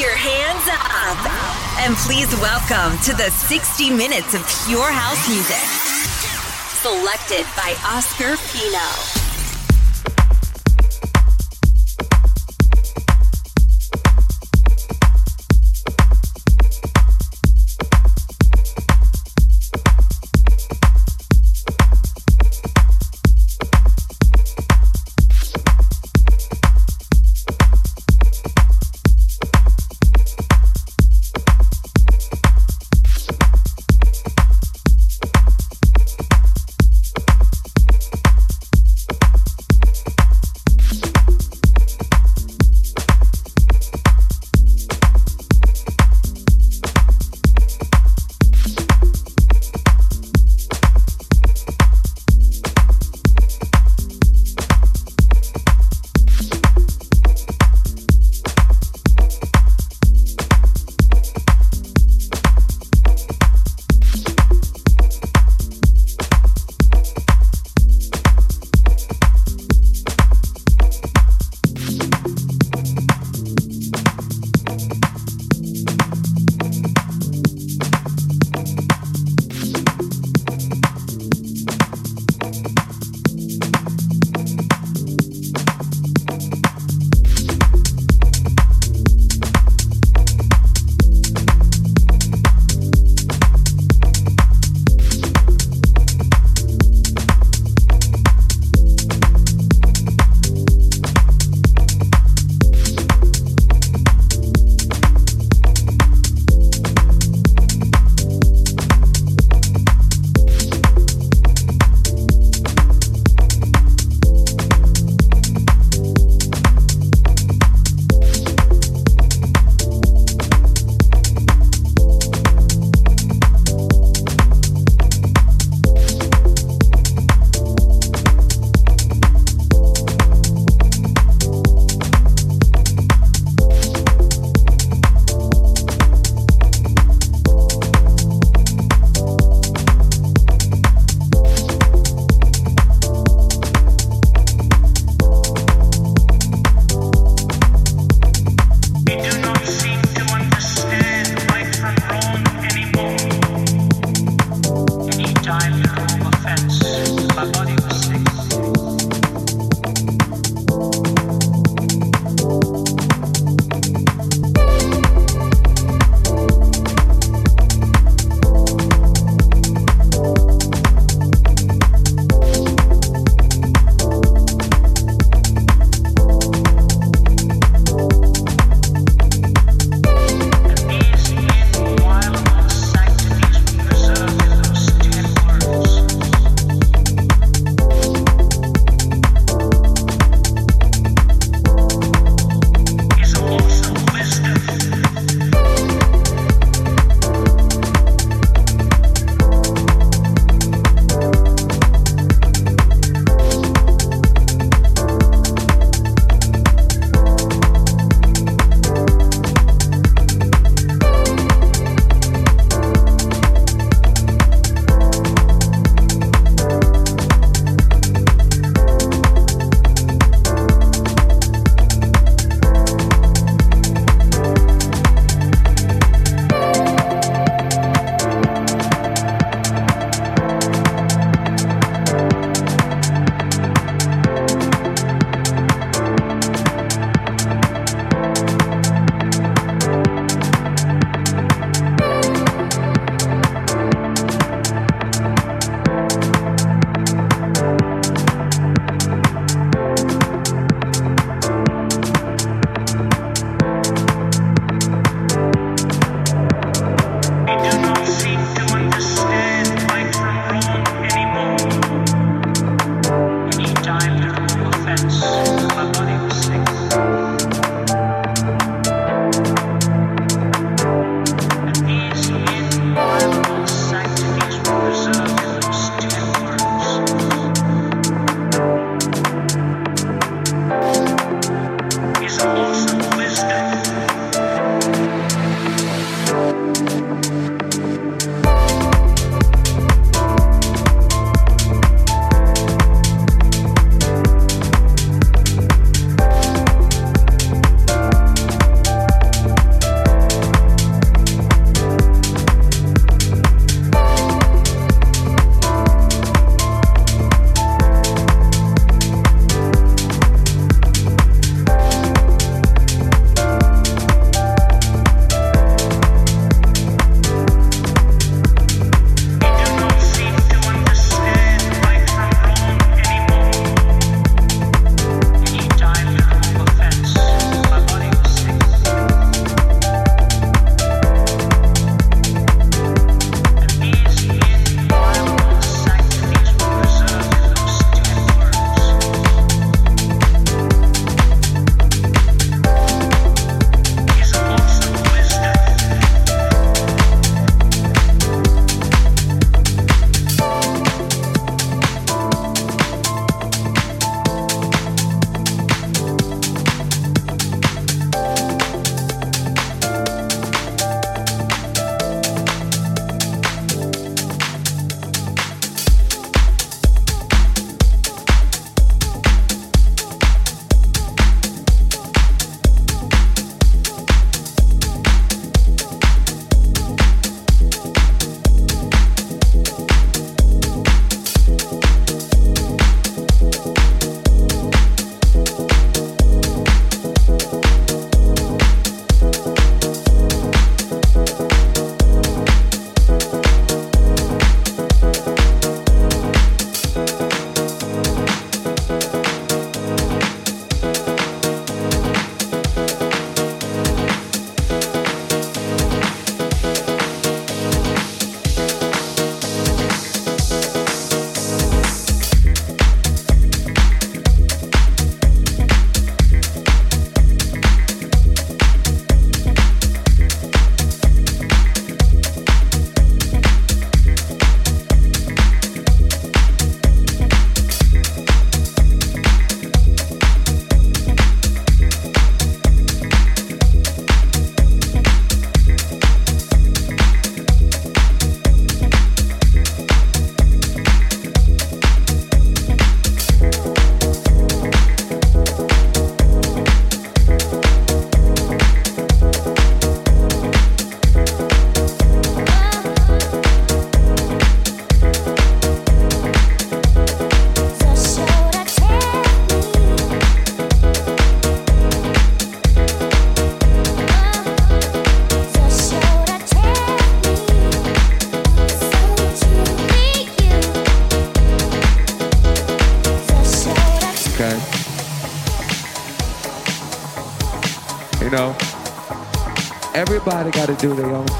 your hands up. And please welcome to the 60 minutes of pure house music. Selected by Oscar Pino.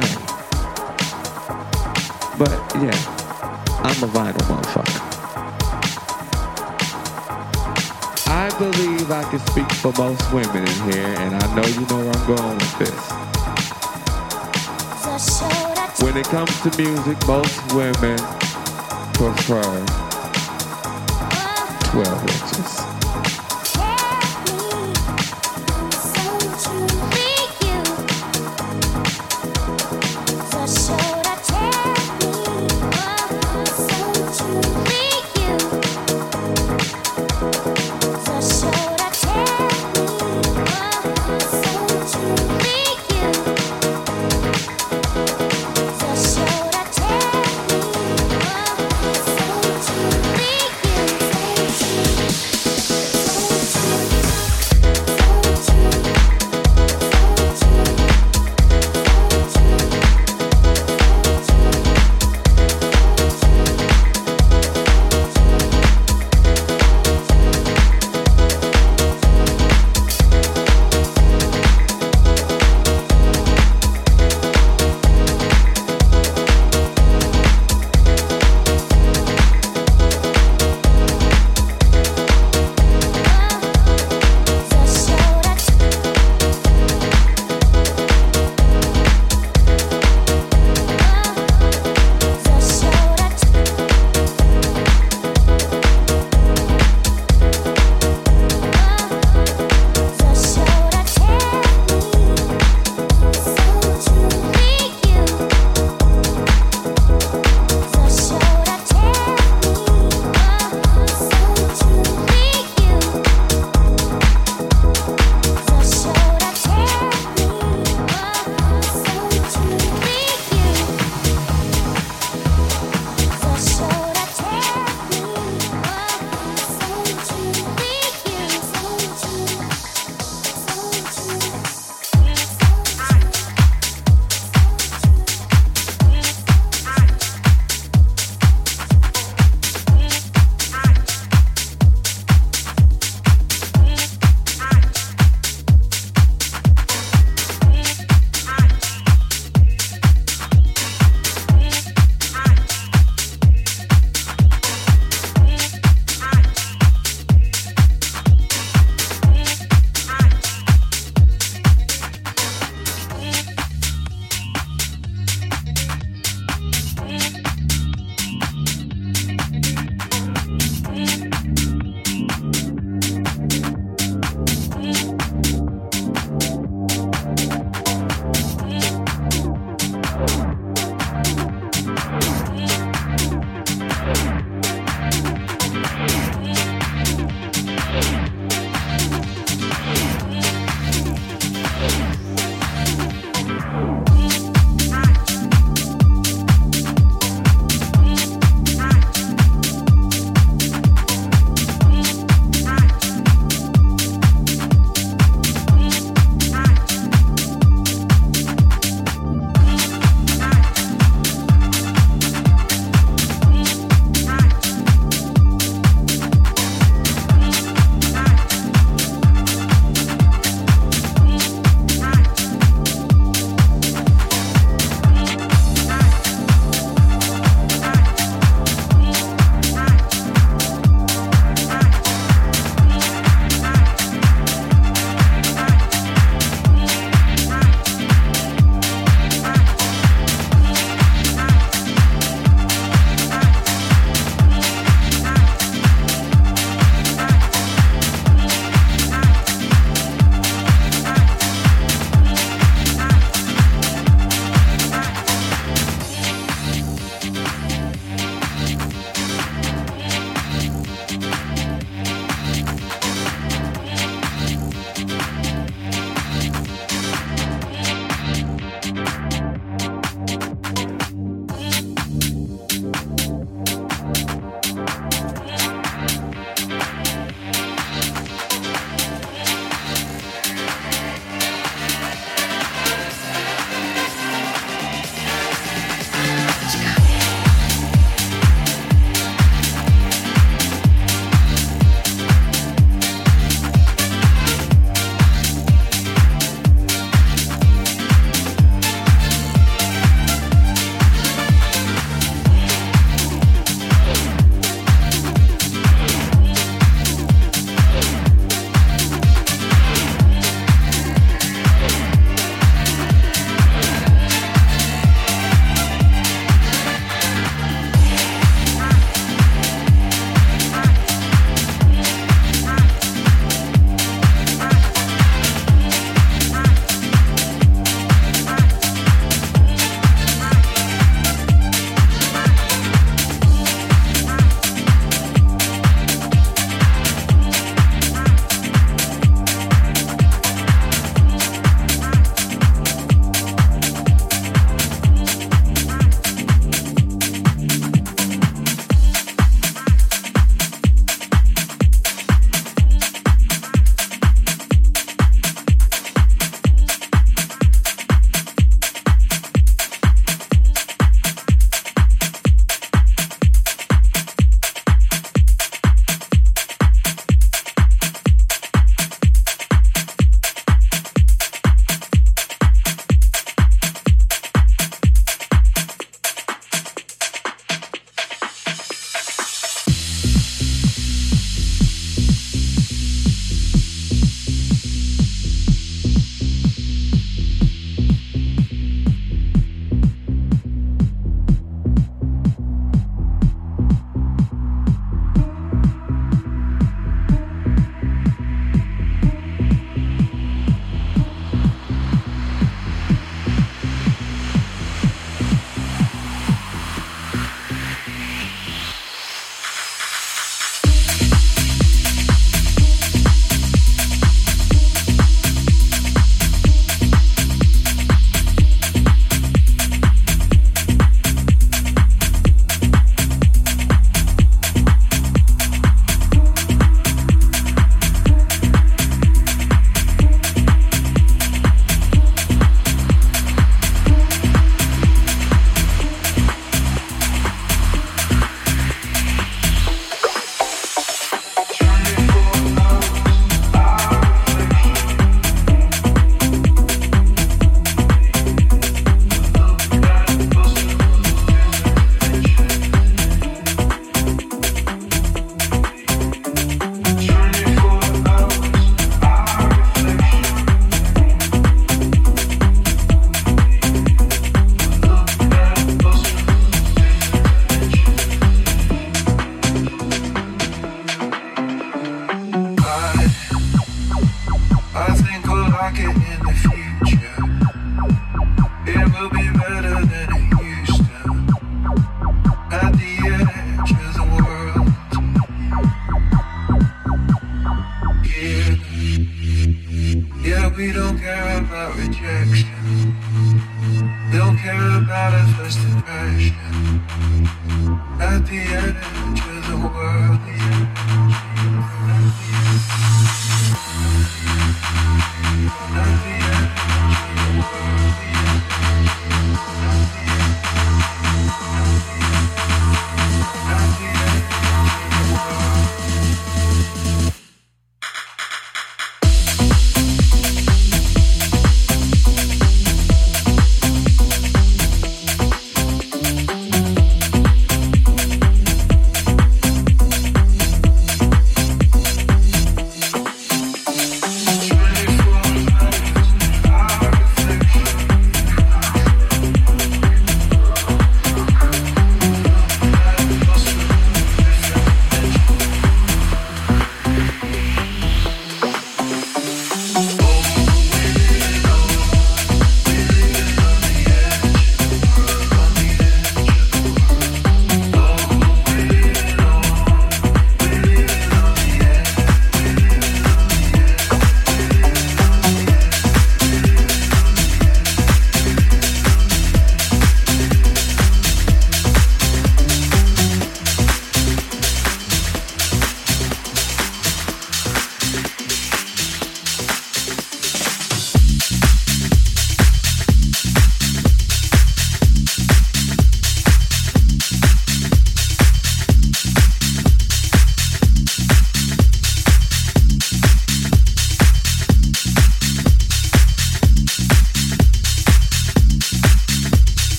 Do their own thing. But yeah, I'm a vinyl motherfucker. I believe I can speak for most women in here, and I know you know where I'm going with this. When it comes to music, most women prefer 12 inches.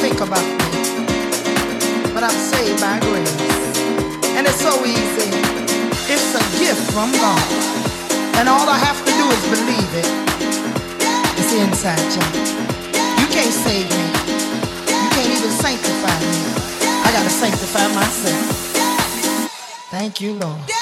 Think about me. but I'm saved by grace. And it's so easy. It's a gift from God. And all I have to do is believe it. It's inside you. You can't save me. You can't even sanctify me. I gotta sanctify myself. Thank you, Lord.